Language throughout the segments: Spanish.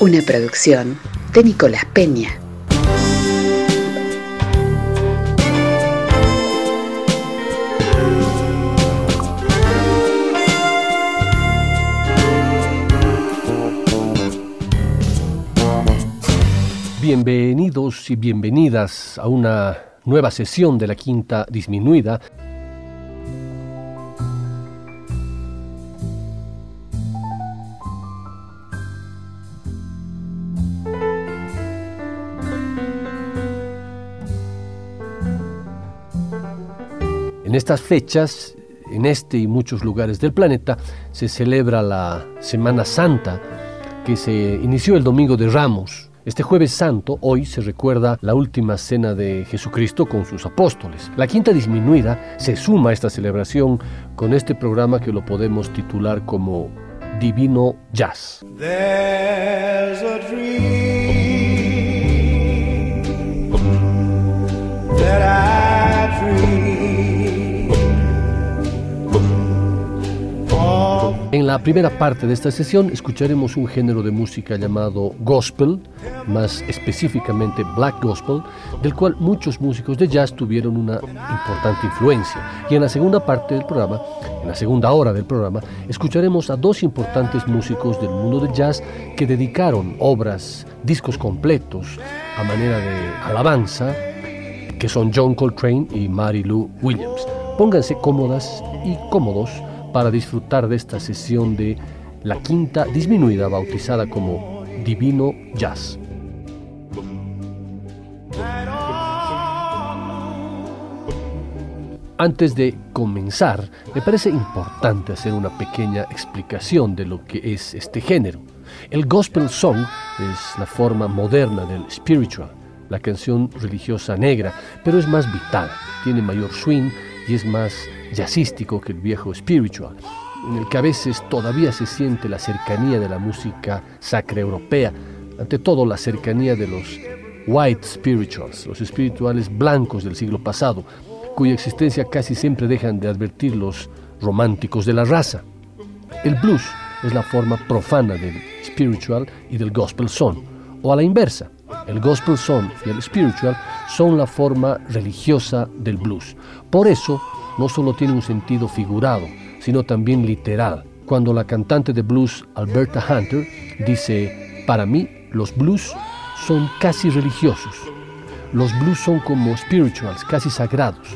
Una producción de Nicolás Peña. Bienvenidos y bienvenidas a una nueva sesión de la Quinta Disminuida. En estas fechas, en este y muchos lugares del planeta, se celebra la Semana Santa, que se inició el Domingo de Ramos, este jueves santo, hoy, se recuerda la última cena de Jesucristo con sus apóstoles. La quinta disminuida se suma a esta celebración con este programa que lo podemos titular como Divino Jazz. En la primera parte de esta sesión escucharemos un género de música llamado gospel, más específicamente black gospel, del cual muchos músicos de jazz tuvieron una importante influencia. Y en la segunda parte del programa, en la segunda hora del programa, escucharemos a dos importantes músicos del mundo del jazz que dedicaron obras, discos completos a manera de alabanza, que son John Coltrane y Mary Lou Williams. Pónganse cómodas y cómodos para disfrutar de esta sesión de la quinta disminuida bautizada como Divino Jazz. Antes de comenzar, me parece importante hacer una pequeña explicación de lo que es este género. El gospel song es la forma moderna del spiritual, la canción religiosa negra, pero es más vital, tiene mayor swing y es más jazzístico que el viejo spiritual, en el que a veces todavía se siente la cercanía de la música sacra europea, ante todo la cercanía de los white spirituals, los espirituales blancos del siglo pasado, cuya existencia casi siempre dejan de advertir los románticos de la raza. El blues es la forma profana del spiritual y del gospel song, o a la inversa, el gospel song y el spiritual son la forma religiosa del blues. Por eso, no solo tiene un sentido figurado, sino también literal. Cuando la cantante de blues Alberta Hunter dice, para mí los blues son casi religiosos. Los blues son como spirituals, casi sagrados.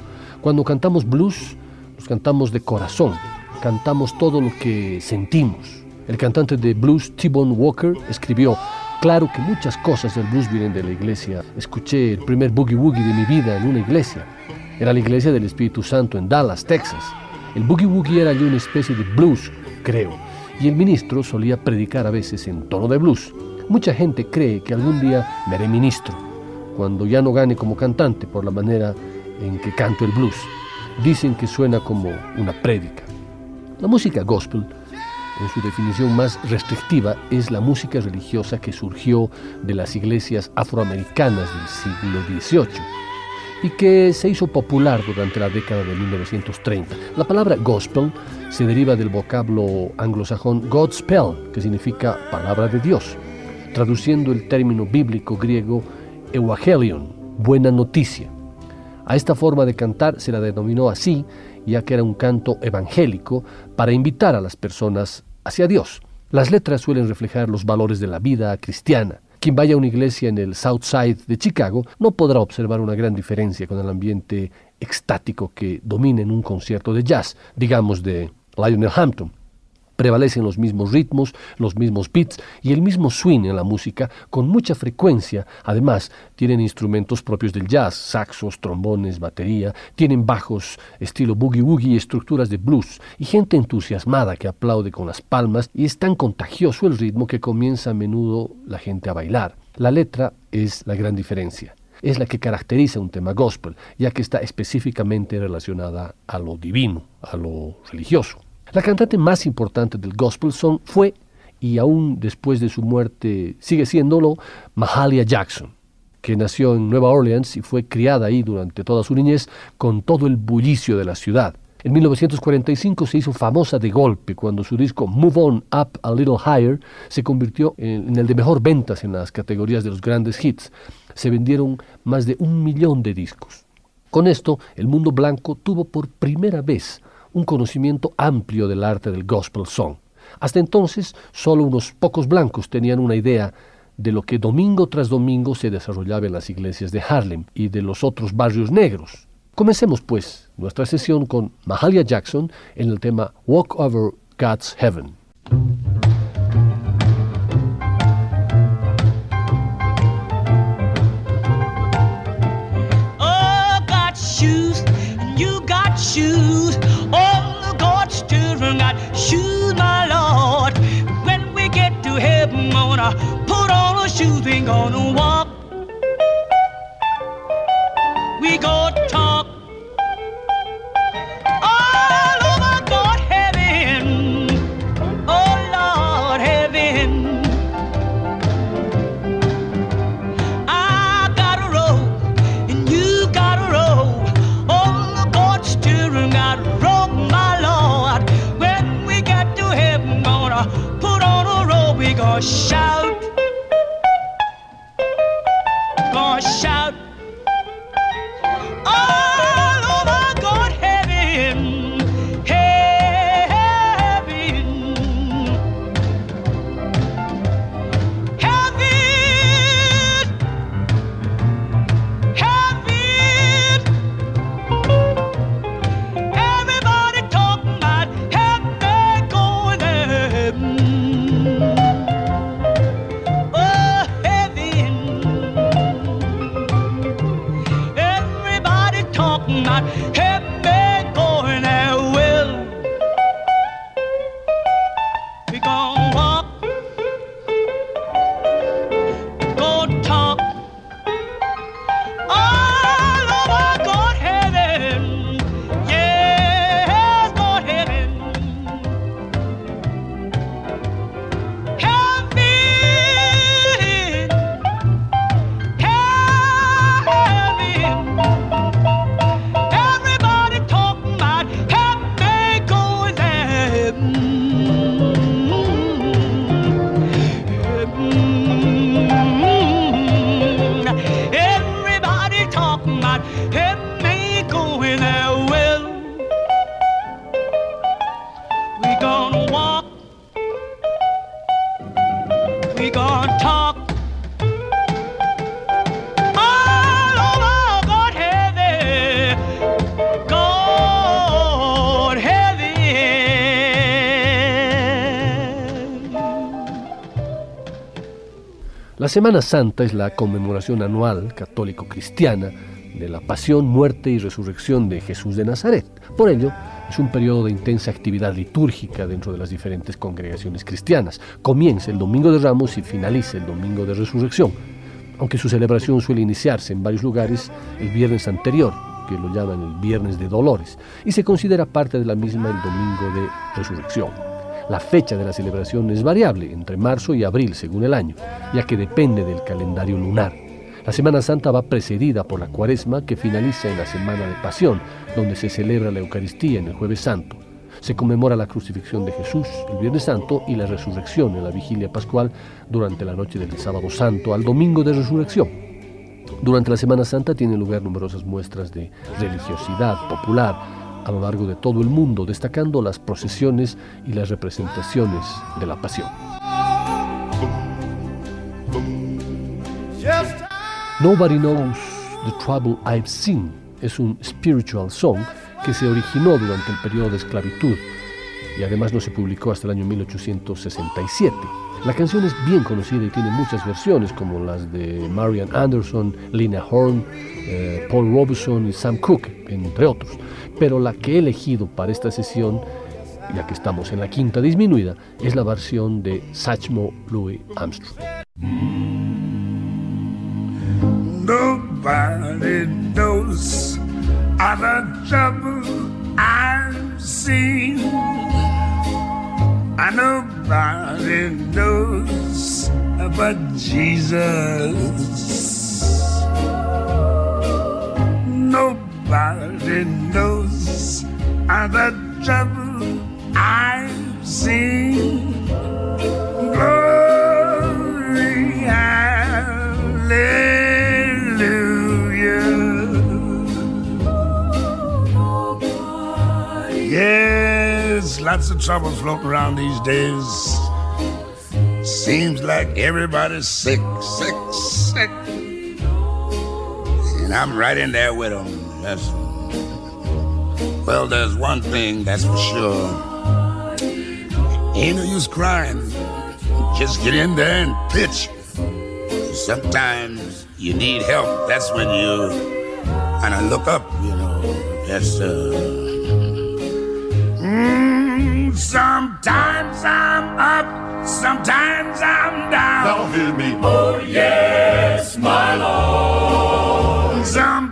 Cuando cantamos blues, los cantamos de corazón, cantamos todo lo que sentimos. El cantante de blues T-Bone Walker escribió, claro que muchas cosas del blues vienen de la iglesia. Escuché el primer boogie woogie de mi vida en una iglesia. Era la iglesia del Espíritu Santo en Dallas, Texas. El boogie woogie era ya una especie de blues, creo, y el ministro solía predicar a veces en tono de blues. Mucha gente cree que algún día me haré ministro, cuando ya no gane como cantante por la manera en que canto el blues. Dicen que suena como una prédica. La música gospel, en su definición más restrictiva, es la música religiosa que surgió de las iglesias afroamericanas del siglo XVIII y que se hizo popular durante la década de 1930. La palabra gospel se deriva del vocablo anglosajón Godspell, que significa palabra de Dios, traduciendo el término bíblico griego Evangelion, buena noticia. A esta forma de cantar se la denominó así, ya que era un canto evangélico para invitar a las personas hacia Dios. Las letras suelen reflejar los valores de la vida cristiana, quien vaya a una iglesia en el South Side de Chicago no podrá observar una gran diferencia con el ambiente extático que domina en un concierto de jazz, digamos de Lionel Hampton. Prevalecen los mismos ritmos, los mismos beats y el mismo swing en la música con mucha frecuencia. Además, tienen instrumentos propios del jazz, saxos, trombones, batería, tienen bajos estilo boogie woogie y estructuras de blues, y gente entusiasmada que aplaude con las palmas y es tan contagioso el ritmo que comienza a menudo la gente a bailar. La letra es la gran diferencia es la que caracteriza un tema gospel, ya que está específicamente relacionada a lo divino, a lo religioso. La cantante más importante del gospel song fue, y aún después de su muerte sigue siéndolo, Mahalia Jackson, que nació en Nueva Orleans y fue criada ahí durante toda su niñez con todo el bullicio de la ciudad. En 1945 se hizo famosa de golpe cuando su disco Move On Up a Little Higher se convirtió en el de mejor ventas en las categorías de los grandes hits. Se vendieron más de un millón de discos. Con esto, el mundo blanco tuvo por primera vez un conocimiento amplio del arte del gospel song. Hasta entonces, solo unos pocos blancos tenían una idea de lo que domingo tras domingo se desarrollaba en las iglesias de Harlem y de los otros barrios negros. Comencemos pues nuestra sesión con Mahalia Jackson en el tema Walk Over God's Heaven. gonna put on her shoes, ain't gonna walk. We go talk. shout. not. Hey! Semana Santa es la conmemoración anual católico-cristiana de la pasión, muerte y resurrección de Jesús de Nazaret. Por ello, es un periodo de intensa actividad litúrgica dentro de las diferentes congregaciones cristianas. Comienza el Domingo de Ramos y finaliza el Domingo de Resurrección, aunque su celebración suele iniciarse en varios lugares el viernes anterior, que lo llaman el Viernes de Dolores, y se considera parte de la misma el Domingo de Resurrección. La fecha de la celebración es variable entre marzo y abril según el año, ya que depende del calendario lunar. La Semana Santa va precedida por la Cuaresma que finaliza en la Semana de Pasión, donde se celebra la Eucaristía en el Jueves Santo. Se conmemora la crucifixión de Jesús el Viernes Santo y la resurrección en la vigilia pascual durante la noche del Sábado Santo al Domingo de Resurrección. Durante la Semana Santa tienen lugar numerosas muestras de religiosidad popular, a lo largo de todo el mundo, destacando las procesiones y las representaciones de la pasión. Nobody Knows the Trouble I've Seen es un spiritual song que se originó durante el periodo de esclavitud y además no se publicó hasta el año 1867. La canción es bien conocida y tiene muchas versiones como las de Marian Anderson, Lina Horn, eh, Paul Robeson y Sam Cooke, entre otros. Pero la que he elegido para esta sesión, ya que estamos en la quinta disminuida, es la versión de Satchmo Louis Armstrong. Nobody knows trouble I've seen. And nobody knows but Jesus. Nobody knows the trouble I've seen. Glory, hallelujah. Yes, lots of troubles floating around these days. Seems like everybody's sick, sick, sick. And I'm right in there with them. That's, well, there's one thing that's for sure. Ain't no use crying. Just get in there and pitch. Sometimes you need help. That's when you kind of look up, you know. That's uh Mm, sometimes I'm up, sometimes I'm down. Now hear me, oh yes, my Lord. Sometimes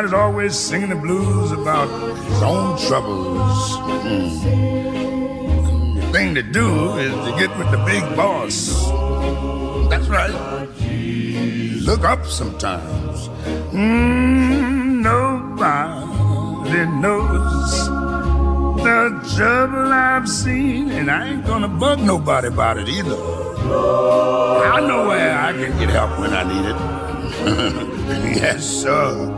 everybody's always singing the blues about his own troubles. Mm. The thing to do is to get with the big boss. That's right. Look up sometimes. Mm, nobody knows the trouble I've seen, and I ain't gonna bug nobody about it either. I know where I can get help when I need it. yes, sir.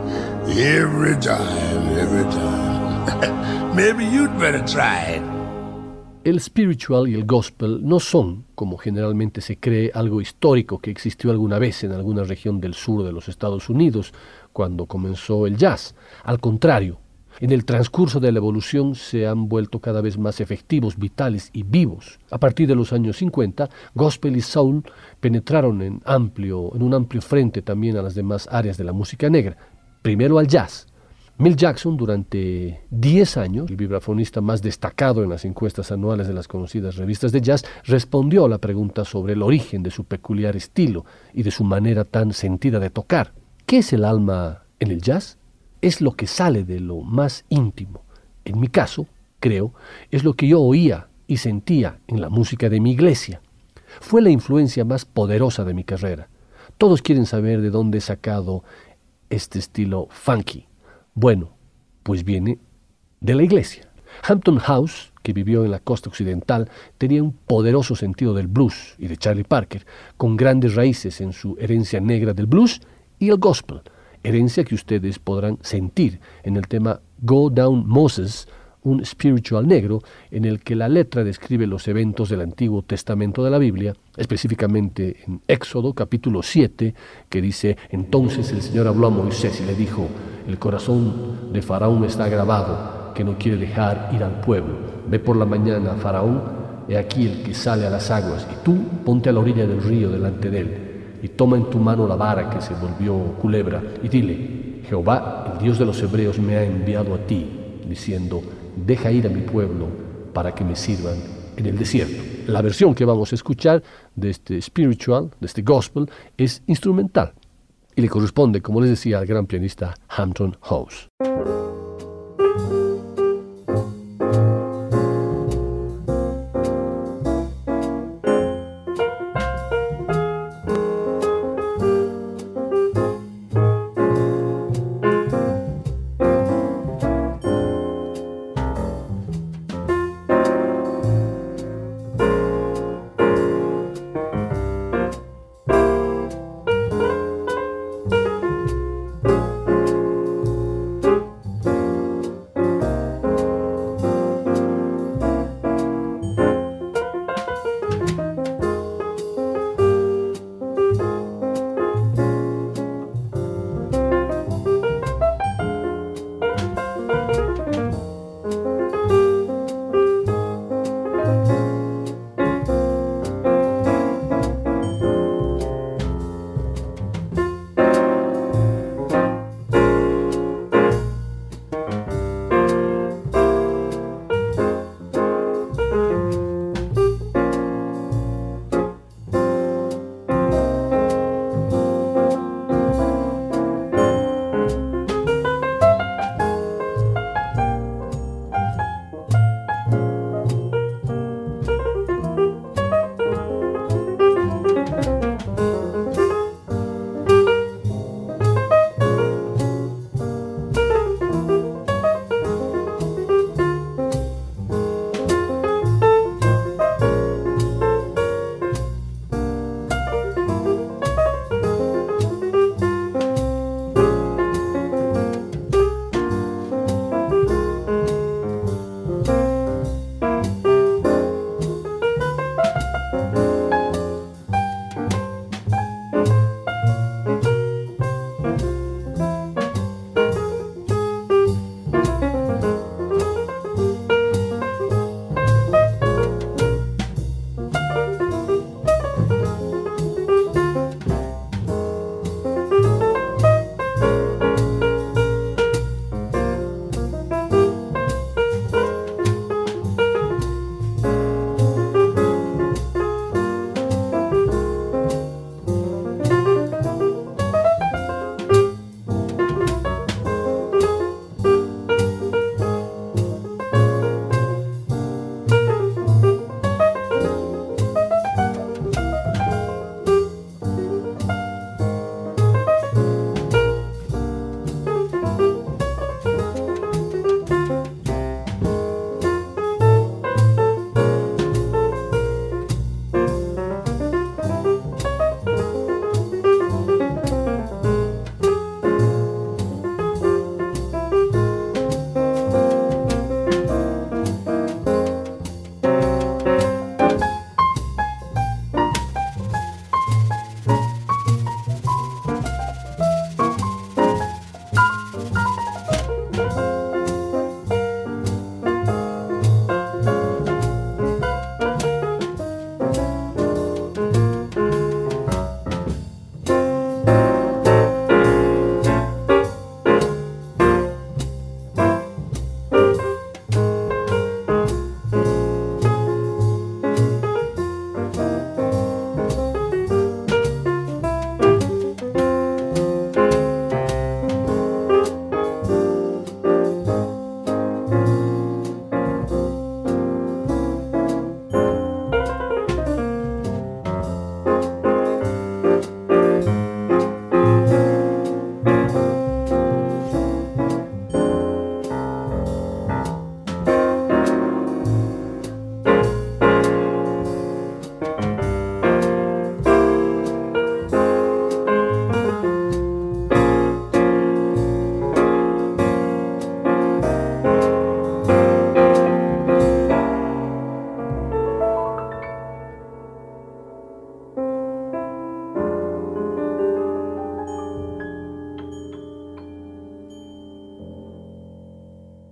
Every time, every time. Maybe you'd better try it. El spiritual y el gospel no son, como generalmente se cree, algo histórico que existió alguna vez en alguna región del sur de los Estados Unidos cuando comenzó el jazz. Al contrario, en el transcurso de la evolución se han vuelto cada vez más efectivos, vitales y vivos. A partir de los años 50, gospel y soul penetraron en, amplio, en un amplio frente también a las demás áreas de la música negra. Primero al jazz. Mill Jackson, durante 10 años, el vibrafonista más destacado en las encuestas anuales de las conocidas revistas de jazz, respondió a la pregunta sobre el origen de su peculiar estilo y de su manera tan sentida de tocar. ¿Qué es el alma en el jazz? es lo que sale de lo más íntimo. En mi caso, creo, es lo que yo oía y sentía en la música de mi iglesia. Fue la influencia más poderosa de mi carrera. Todos quieren saber de dónde he sacado este estilo funky. Bueno, pues viene de la iglesia. Hampton House, que vivió en la costa occidental, tenía un poderoso sentido del blues y de Charlie Parker, con grandes raíces en su herencia negra del blues y el gospel, herencia que ustedes podrán sentir en el tema Go Down Moses, un spiritual negro en el que la letra describe los eventos del Antiguo Testamento de la Biblia, específicamente en Éxodo capítulo 7, que dice, entonces el Señor habló a Moisés y le dijo, el corazón de Faraón está grabado, que no quiere dejar ir al pueblo. Ve por la mañana a Faraón, he aquí el que sale a las aguas, y tú ponte a la orilla del río delante de él y toma en tu mano la vara que se volvió culebra y dile, Jehová, el Dios de los hebreos, me ha enviado a ti, diciendo, deja ir a mi pueblo para que me sirvan en el desierto. La versión que vamos a escuchar de este spiritual, de este gospel, es instrumental y le corresponde, como les decía, al gran pianista Hampton House.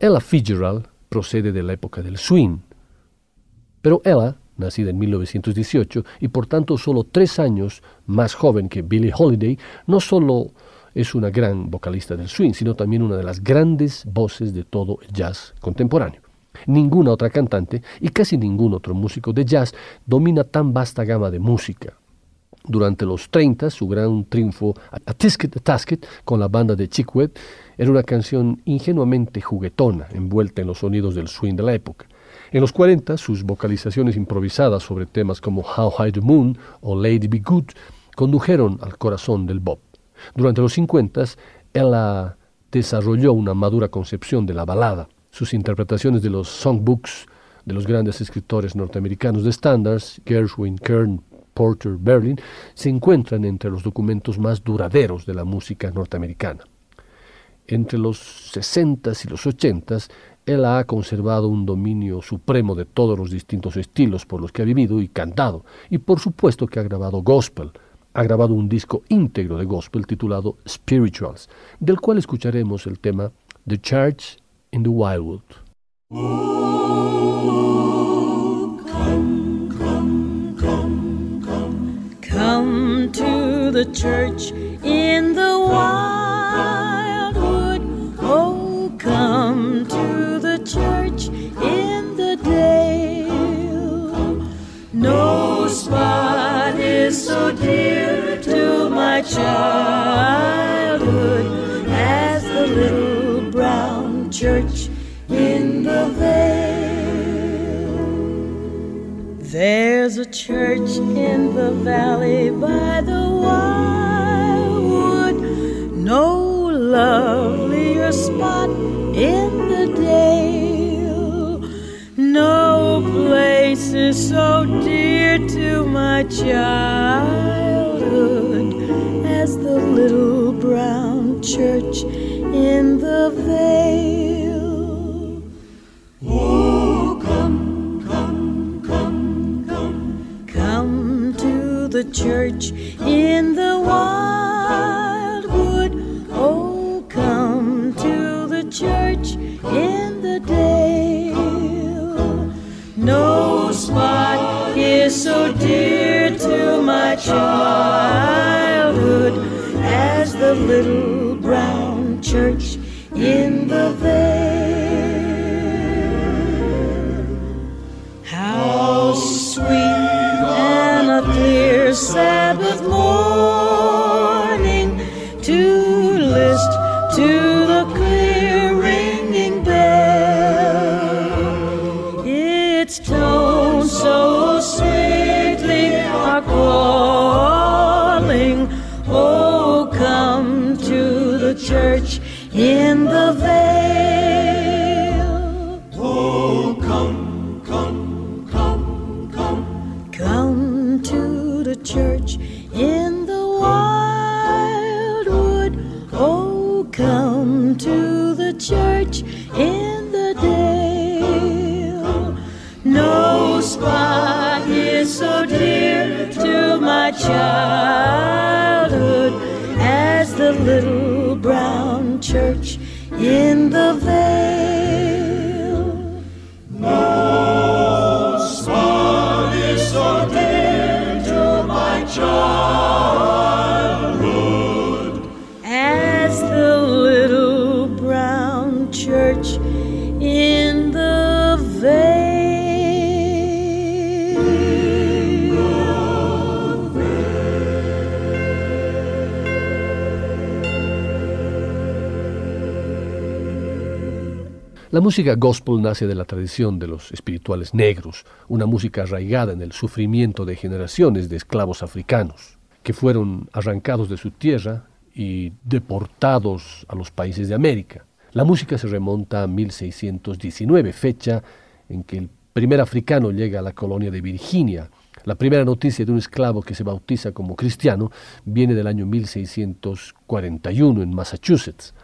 Ella Fitzgerald procede de la época del swing, pero Ella, nacida en 1918 y por tanto solo tres años más joven que Billie Holiday, no solo es una gran vocalista del swing, sino también una de las grandes voces de todo el jazz contemporáneo. Ninguna otra cantante y casi ningún otro músico de jazz domina tan vasta gama de música. Durante los 30, su gran triunfo a Tisket a Tasket con la banda de Chick Webb era una canción ingenuamente juguetona, envuelta en los sonidos del swing de la época. En los 40, sus vocalizaciones improvisadas sobre temas como How High the Moon o Lady Be Good condujeron al corazón del Bob. Durante los 50, ella desarrolló una madura concepción de la balada. Sus interpretaciones de los songbooks de los grandes escritores norteamericanos de standards, Gershwin, Kern, Porter, Berlin, se encuentran entre los documentos más duraderos de la música norteamericana. Entre los 60s y los 80s, él ha conservado un dominio supremo de todos los distintos estilos por los que ha vivido y cantado, y por supuesto que ha grabado gospel, ha grabado un disco íntegro de gospel titulado Spirituals, del cual escucharemos el tema The Church in the Wildwood. to the church in the wildwood. To the church in the dale. No spot is so dear to my childhood as the little brown church in the vale. There's a church in the valley by the wildwood, no lovelier spot in the dale. No place is so dear to my childhood as the little brown church in the vale. Oh, come, come, come, come. Come to the church in the wildwood. To my childhood as the little brown church in the vale. La música gospel nace de la tradición de los espirituales negros, una música arraigada en el sufrimiento de generaciones de esclavos africanos, que fueron arrancados de su tierra y deportados a los países de América. La música se remonta a 1619, fecha en que el primer africano llega a la colonia de Virginia. La primera noticia de un esclavo que se bautiza como cristiano viene del año 1641 en Massachusetts.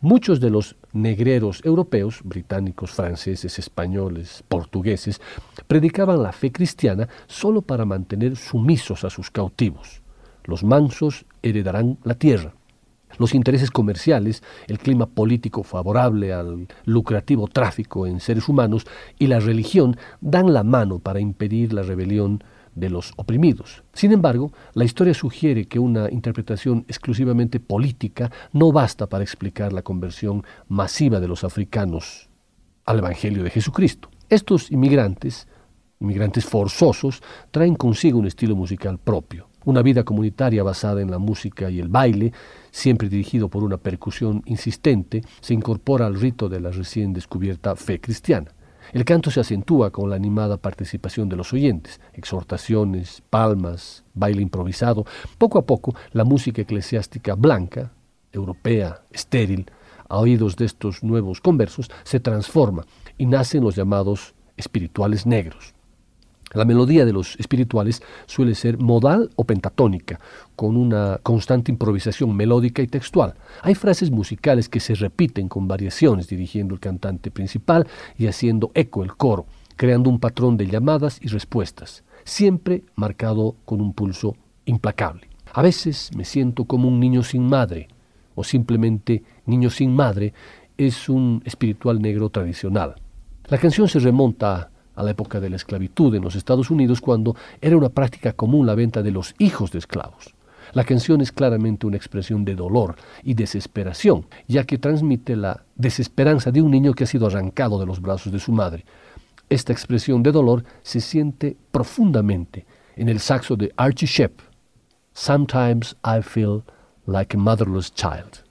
Muchos de los negreros europeos, británicos, franceses, españoles, portugueses, predicaban la fe cristiana solo para mantener sumisos a sus cautivos. Los mansos heredarán la tierra. Los intereses comerciales, el clima político favorable al lucrativo tráfico en seres humanos y la religión dan la mano para impedir la rebelión de los oprimidos. Sin embargo, la historia sugiere que una interpretación exclusivamente política no basta para explicar la conversión masiva de los africanos al Evangelio de Jesucristo. Estos inmigrantes, inmigrantes forzosos, traen consigo un estilo musical propio, una vida comunitaria basada en la música y el baile, siempre dirigido por una percusión insistente, se incorpora al rito de la recién descubierta fe cristiana. El canto se acentúa con la animada participación de los oyentes, exhortaciones, palmas, baile improvisado. Poco a poco, la música eclesiástica blanca, europea, estéril, a oídos de estos nuevos conversos, se transforma y nacen los llamados espirituales negros. La melodía de los espirituales suele ser modal o pentatónica, con una constante improvisación melódica y textual. Hay frases musicales que se repiten con variaciones, dirigiendo el cantante principal y haciendo eco el coro, creando un patrón de llamadas y respuestas, siempre marcado con un pulso implacable. A veces me siento como un niño sin madre, o simplemente niño sin madre, es un espiritual negro tradicional. La canción se remonta a la época de la esclavitud en los Estados Unidos, cuando era una práctica común la venta de los hijos de esclavos. La canción es claramente una expresión de dolor y desesperación, ya que transmite la desesperanza de un niño que ha sido arrancado de los brazos de su madre. Esta expresión de dolor se siente profundamente en el saxo de Archie Shepp. Sometimes I feel like a motherless child.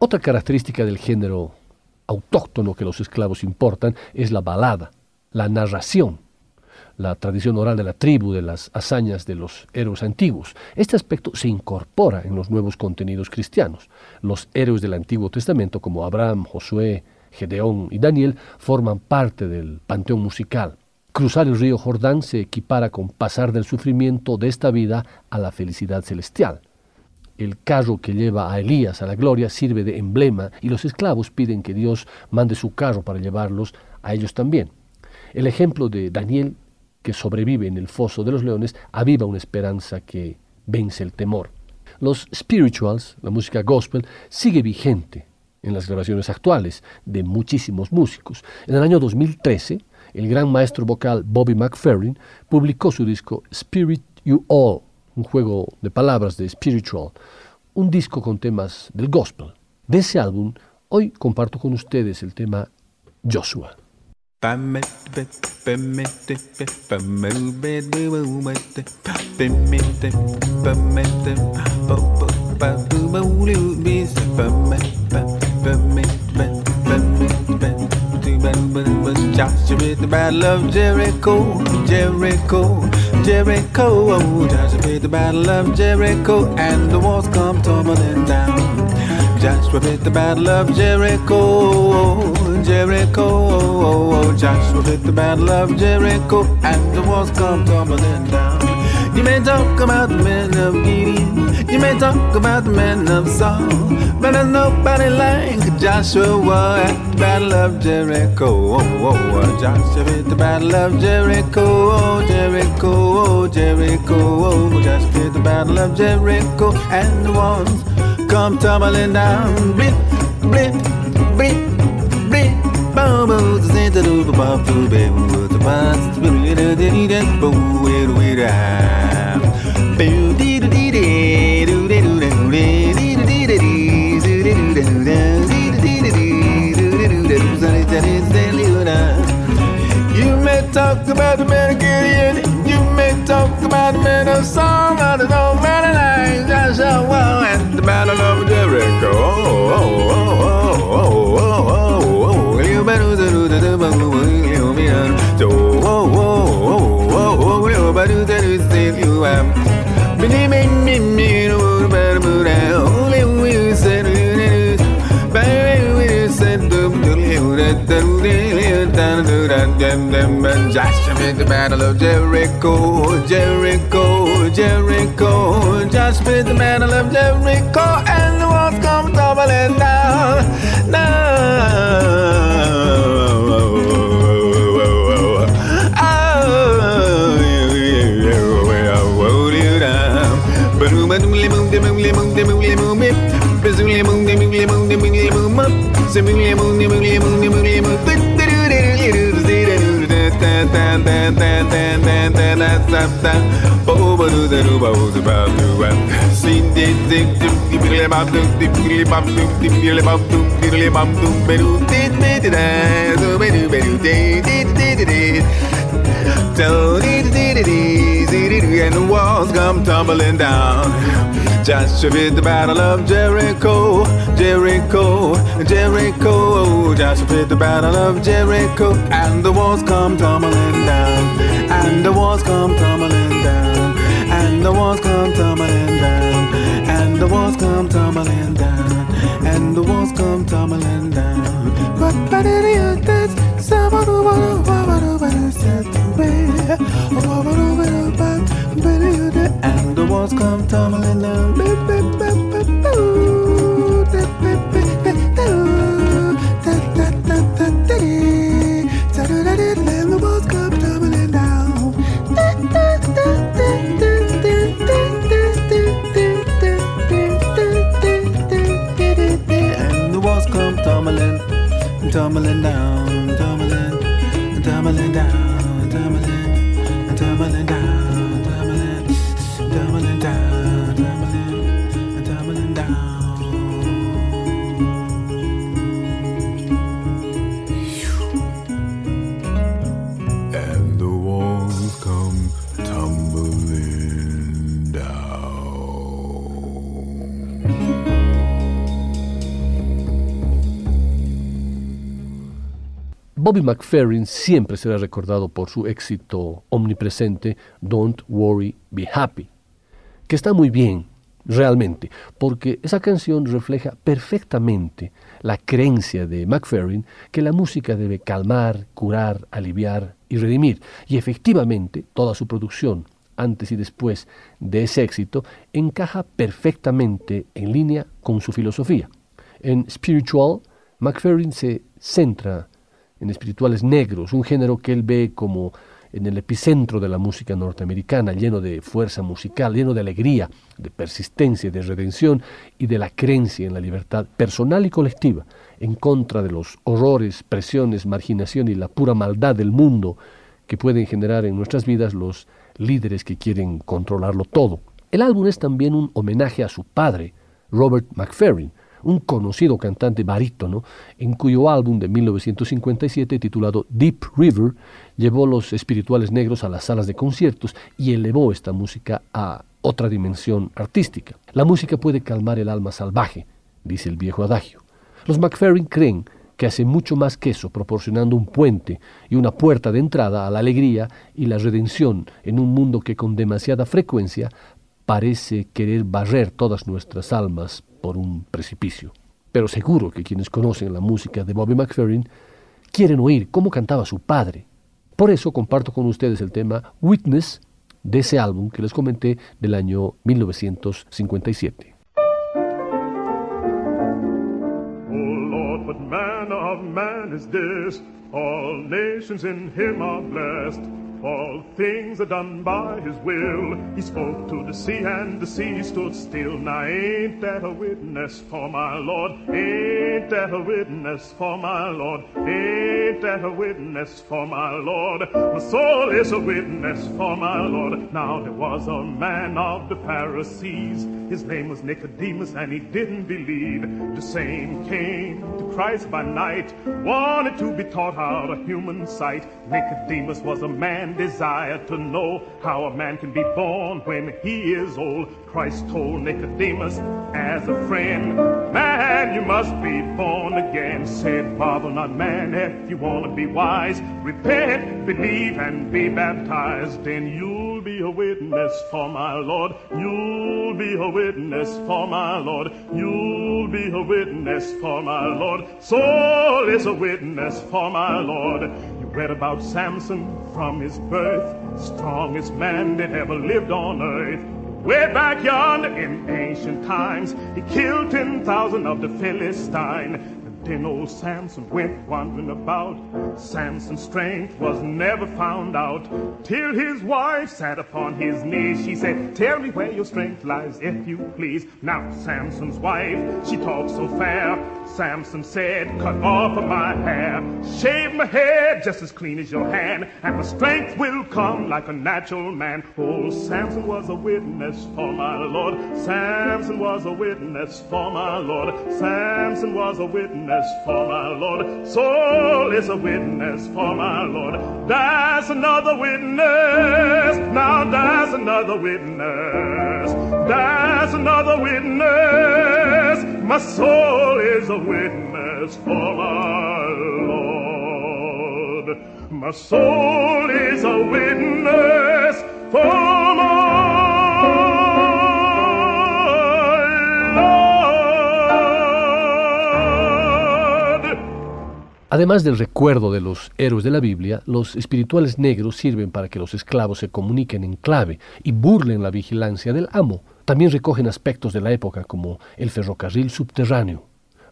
Otra característica del género autóctono que los esclavos importan es la balada, la narración, la tradición oral de la tribu, de las hazañas de los héroes antiguos. Este aspecto se incorpora en los nuevos contenidos cristianos. Los héroes del Antiguo Testamento, como Abraham, Josué, Gedeón y Daniel, forman parte del panteón musical. Cruzar el río Jordán se equipara con pasar del sufrimiento de esta vida a la felicidad celestial. El carro que lleva a Elías a la gloria sirve de emblema y los esclavos piden que Dios mande su carro para llevarlos a ellos también. El ejemplo de Daniel que sobrevive en el foso de los leones aviva una esperanza que vence el temor. Los spirituals, la música gospel, sigue vigente en las grabaciones actuales de muchísimos músicos. En el año 2013, el gran maestro vocal Bobby McFerrin publicó su disco Spirit You All, un juego de palabras de spiritual, un disco con temas del gospel. De ese álbum, hoy comparto con ustedes el tema Joshua. Joshua Jericho. Oh, Joshua at the battle of Jericho, and the walls come tumbling down. Joshua at the battle of Jericho, Jericho. Oh, Joshua at the battle of Jericho, and the walls come tumbling down. You may talk about men of May talk about the men of Saul, but there's nobody like Joshua at the battle of Jericho. Oh, oh. Joshua at the battle of Jericho, oh, Jericho, oh, Jericho. Oh, Joshua at the battle of Jericho, and the walls come tumbling down. Blip, blip, blip, blip. Boom, the pop, the baby, past, the ah. Boo, about the man of Gideon, you may talk about the man of song, but there's no man like Joshua at the battle of Jericho. Oh, oh, oh, them them and Joshua at the battle of Jericho, Jericho, Jericho. Joshua at the battle of Jericho, and the walls come tumbling down, dan dan dan dan dan dan dan dan dan Boba do da do ba do ba do ba Sin din din din din din bam dum din din bam dum din din bam dum din din bam dum beru din din da do beru beru din din din din Tell it it it and the walls come tumbling down. Joshua at the battle of Jericho, Jericho, Jericho. Joshua at the battle of Jericho, and the walls come tumbling down, and the walls come tumbling down, and the walls come tumbling down, and the walls come tumbling down, and the walls come tumbling down. And the walls come tumbling down. Tumbling down, Bobby McFerrin siempre será recordado por su éxito omnipresente Don't Worry, Be Happy, que está muy bien, realmente, porque esa canción refleja perfectamente la creencia de McFerrin que la música debe calmar, curar, aliviar y redimir. Y efectivamente, toda su producción, antes y después de ese éxito, encaja perfectamente en línea con su filosofía. En Spiritual, McFerrin se centra en espirituales negros, un género que él ve como en el epicentro de la música norteamericana, lleno de fuerza musical, lleno de alegría, de persistencia, de redención y de la creencia en la libertad personal y colectiva, en contra de los horrores, presiones, marginación y la pura maldad del mundo que pueden generar en nuestras vidas los líderes que quieren controlarlo todo. El álbum es también un homenaje a su padre, Robert McFerrin, un conocido cantante barítono, en cuyo álbum de 1957 titulado Deep River llevó los espirituales negros a las salas de conciertos y elevó esta música a otra dimensión artística. La música puede calmar el alma salvaje, dice el viejo adagio. Los McFerrin creen que hace mucho más que eso, proporcionando un puente y una puerta de entrada a la alegría y la redención en un mundo que con demasiada frecuencia parece querer barrer todas nuestras almas por un precipicio. Pero seguro que quienes conocen la música de Bobby McFerrin quieren oír cómo cantaba su padre. Por eso comparto con ustedes el tema Witness de ese álbum que les comenté del año 1957. All nations All things are done by his will. He spoke to the sea, and the sea stood still. Now, ain't that a witness for my Lord? Ain't that a witness for my Lord? Ain't that a witness for my Lord? My soul is a witness for my Lord. Now, there was a man of the Pharisees. His name was Nicodemus, and he didn't believe. The same came to Christ by night, wanted to be taught out of human sight. Nicodemus was a man desire to know how a man can be born when he is old. Christ told Nicodemus as a friend, Man, you must be born again. Said, Marvel not, man, if you want to be wise. Repent, believe, and be baptized. Then you'll be a witness for my Lord. You'll be a witness for my Lord. You'll be a witness for my Lord. Soul is a witness for my Lord read about Samson from his birth, strongest man that ever lived on earth. Way back yonder in ancient times, he killed 10,000 of the Philistine. Then old Samson went wandering about. Samson's strength was never found out till his wife sat upon his knees. She said, Tell me where your strength lies, if you please. Now, Samson's wife, she talked so fair. Samson said, Cut off of my hair, shave my head just as clean as your hand, and my strength will come like a natural man. Old Samson was a witness for my Lord. Samson was a witness for my Lord. Samson was a witness witness for my Lord. Soul is a witness for my Lord. There's another witness. Now there's another witness. There's another witness. My soul is a witness for my Lord. My soul is a witness for my Además del recuerdo de los héroes de la Biblia, los espirituales negros sirven para que los esclavos se comuniquen en clave y burlen la vigilancia del amo. También recogen aspectos de la época como el ferrocarril subterráneo,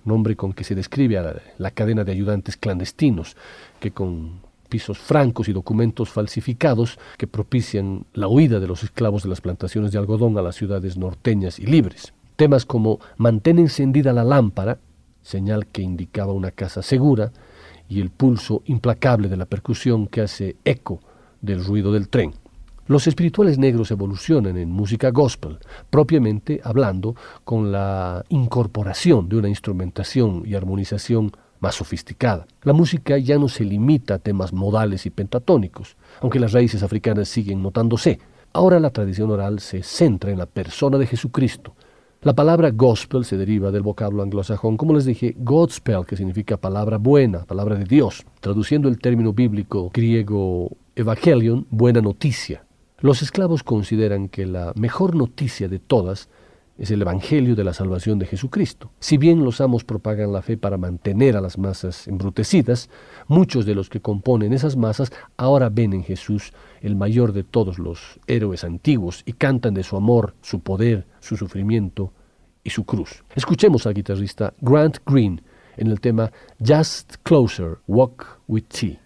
nombre con que se describe a la, cadena de ayudantes clandestinos, que con pisos francos y documentos falsificados que propician la huida de los esclavos de las plantaciones de algodón a las ciudades norteñas y libres. Temas como mantén encendida la lámpara, señal que indicaba una casa segura, y el pulso implacable de la percusión que hace eco del ruido del tren. Los espirituales negros evolucionan en música gospel, propiamente hablando con la incorporación de una instrumentación y armonización más sofisticada. La música ya no se limita a temas modales y pentatónicos, aunque las raíces africanas siguen notándose. Ahora la tradición oral se centra en la persona de Jesucristo, La palabra gospel se deriva del vocablo anglosajón, como les dije, Godspell, que significa palabra buena, palabra de Dios, traduciendo el término bíblico griego evangelion, buena noticia. Los esclavos consideran que la mejor noticia de todas es el Evangelio de la salvación de Jesucristo. Si bien los amos propagan la fe para mantener a las masas embrutecidas, muchos de los que componen esas masas ahora ven en Jesús el mayor de todos los héroes antiguos y cantan de su amor, su poder, su sufrimiento su cruz. Escuchemos al guitarrista Grant Green en el tema Just Closer, Walk with Tea.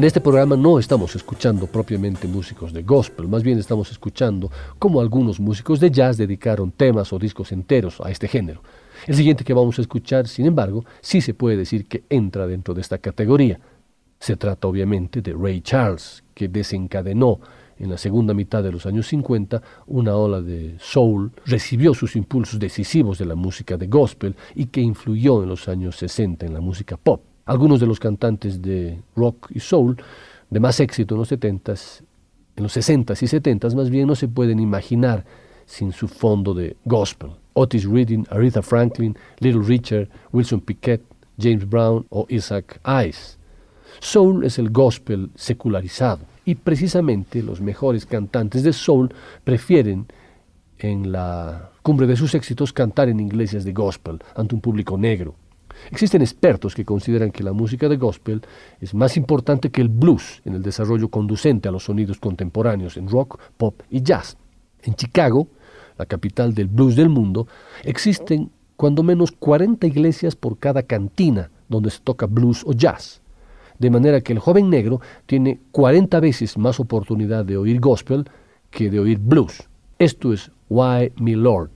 En este programa no estamos escuchando propiamente músicos de gospel, más bien estamos escuchando cómo algunos músicos de jazz dedicaron temas o discos enteros a este género. El siguiente que vamos a escuchar, sin embargo, sí se puede decir que entra dentro de esta categoría. Se trata obviamente de Ray Charles, que desencadenó en la segunda mitad de los años 50 una ola de soul, recibió sus impulsos decisivos de la música de gospel y que influyó en los años 60 en la música pop. Algunos de los cantantes de rock y soul de más éxito en los 70s, en los 60s y 70s más bien no se pueden imaginar sin su fondo de gospel. Otis Redding, Aretha Franklin, Little Richard, Wilson Pickett, James Brown o Isaac Hayes. Soul es el gospel secularizado y precisamente los mejores cantantes de soul prefieren en la cumbre de sus éxitos cantar en iglesias de gospel ante un público negro. Existen expertos que consideran que la música de gospel es más importante que el blues en el desarrollo conducente a los sonidos contemporáneos en rock, pop y jazz. En Chicago, la capital del blues del mundo, existen cuando menos 40 iglesias por cada cantina donde se toca blues o jazz. De manera que el joven negro tiene 40 veces más oportunidad de oír gospel que de oír blues. Esto es Why Me Lord,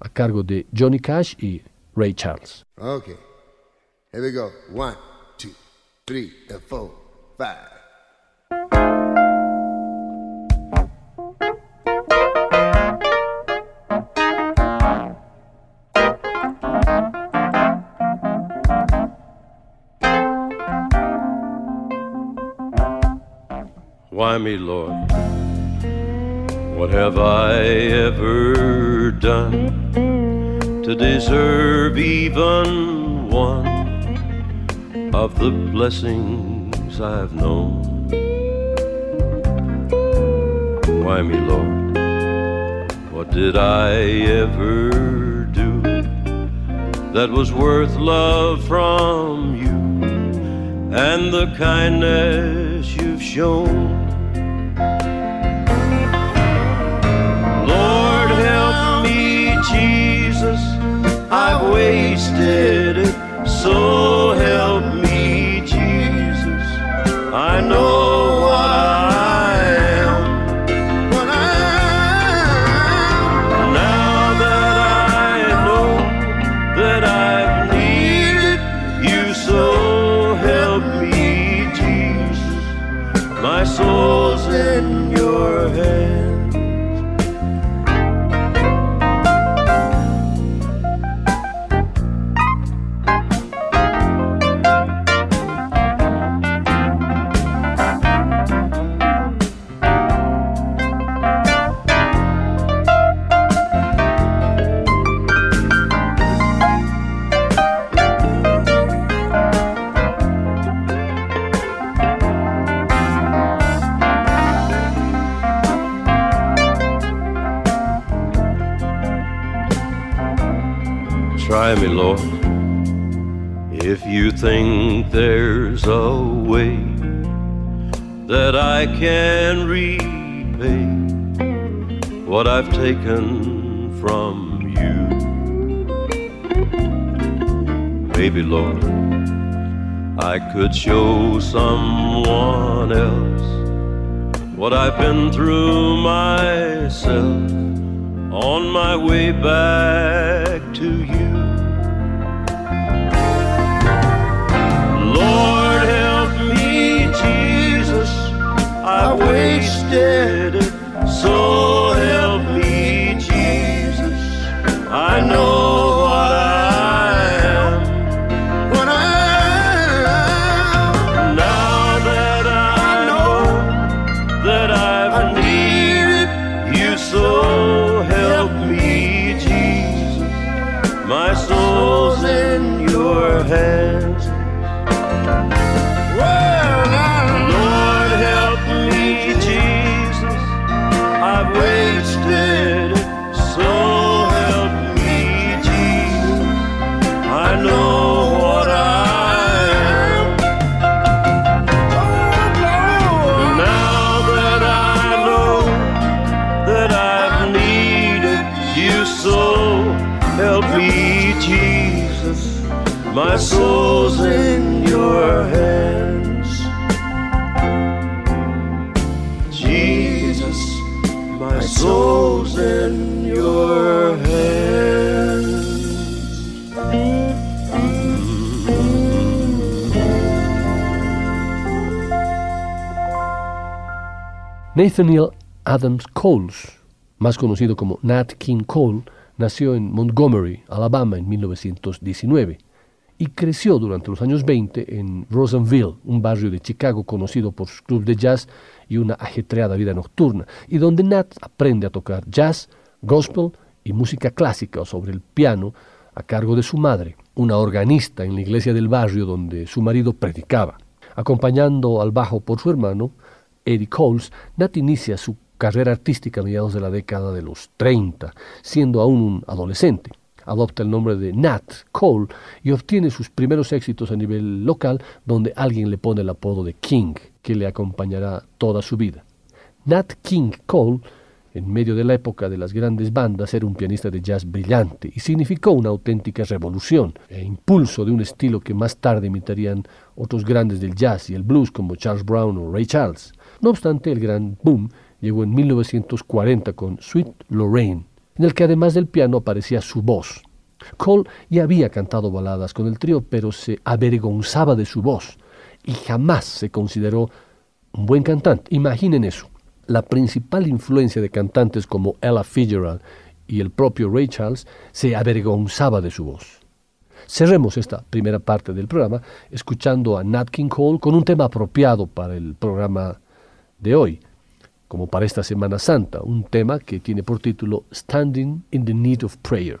a cargo de Johnny Cash y Ray Charles. Here we go. One, two, three, and four, five. Why me, Lord? What have I ever done to deserve even one? Of the blessings I've known. Why me, Lord? What did I ever do that was worth love from you and the kindness you've shown? Lord, help me, Jesus, I've wasted it, so know I can repay what I've taken from you. Maybe, Lord, I could show someone else what I've been through myself on my way back wasted Nathaniel Adams Coles, más conocido como Nat King Cole, nació en Montgomery, Alabama, en 1919 y creció durante los años 20 en Rosenville, un barrio de Chicago conocido por sus clubes de jazz y una ajetreada vida nocturna, y donde Nat aprende a tocar jazz, gospel y música clásica sobre el piano a cargo de su madre, una organista en la iglesia del barrio donde su marido predicaba. Acompañando al bajo por su hermano, Eddie Coles, Nat inicia su carrera artística a mediados de la década de los 30, siendo aún un adolescente. Adopta el nombre de Nat Cole y obtiene sus primeros éxitos a nivel local, donde alguien le pone el apodo de King, que le acompañará toda su vida. Nat King Cole, en medio de la época de las grandes bandas, era un pianista de jazz brillante y significó una auténtica revolución e impulso de un estilo que más tarde imitarían otros grandes del jazz y el blues como Charles Brown o Ray Charles. No obstante, el gran boom llegó en 1940 con Sweet Lorraine, en el que además del piano aparecía su voz. Cole ya había cantado baladas con el trío, pero se avergonzaba de su voz y jamás se consideró un buen cantante. Imaginen eso. La principal influencia de cantantes como Ella Fitzgerald y el propio Ray Charles se avergonzaba de su voz. Cerremos esta primera parte del programa escuchando a Nat King Cole con un tema apropiado para el programa de hoy, como para esta Semana Santa, un tema que tiene por título Standing in the Need of Prayer.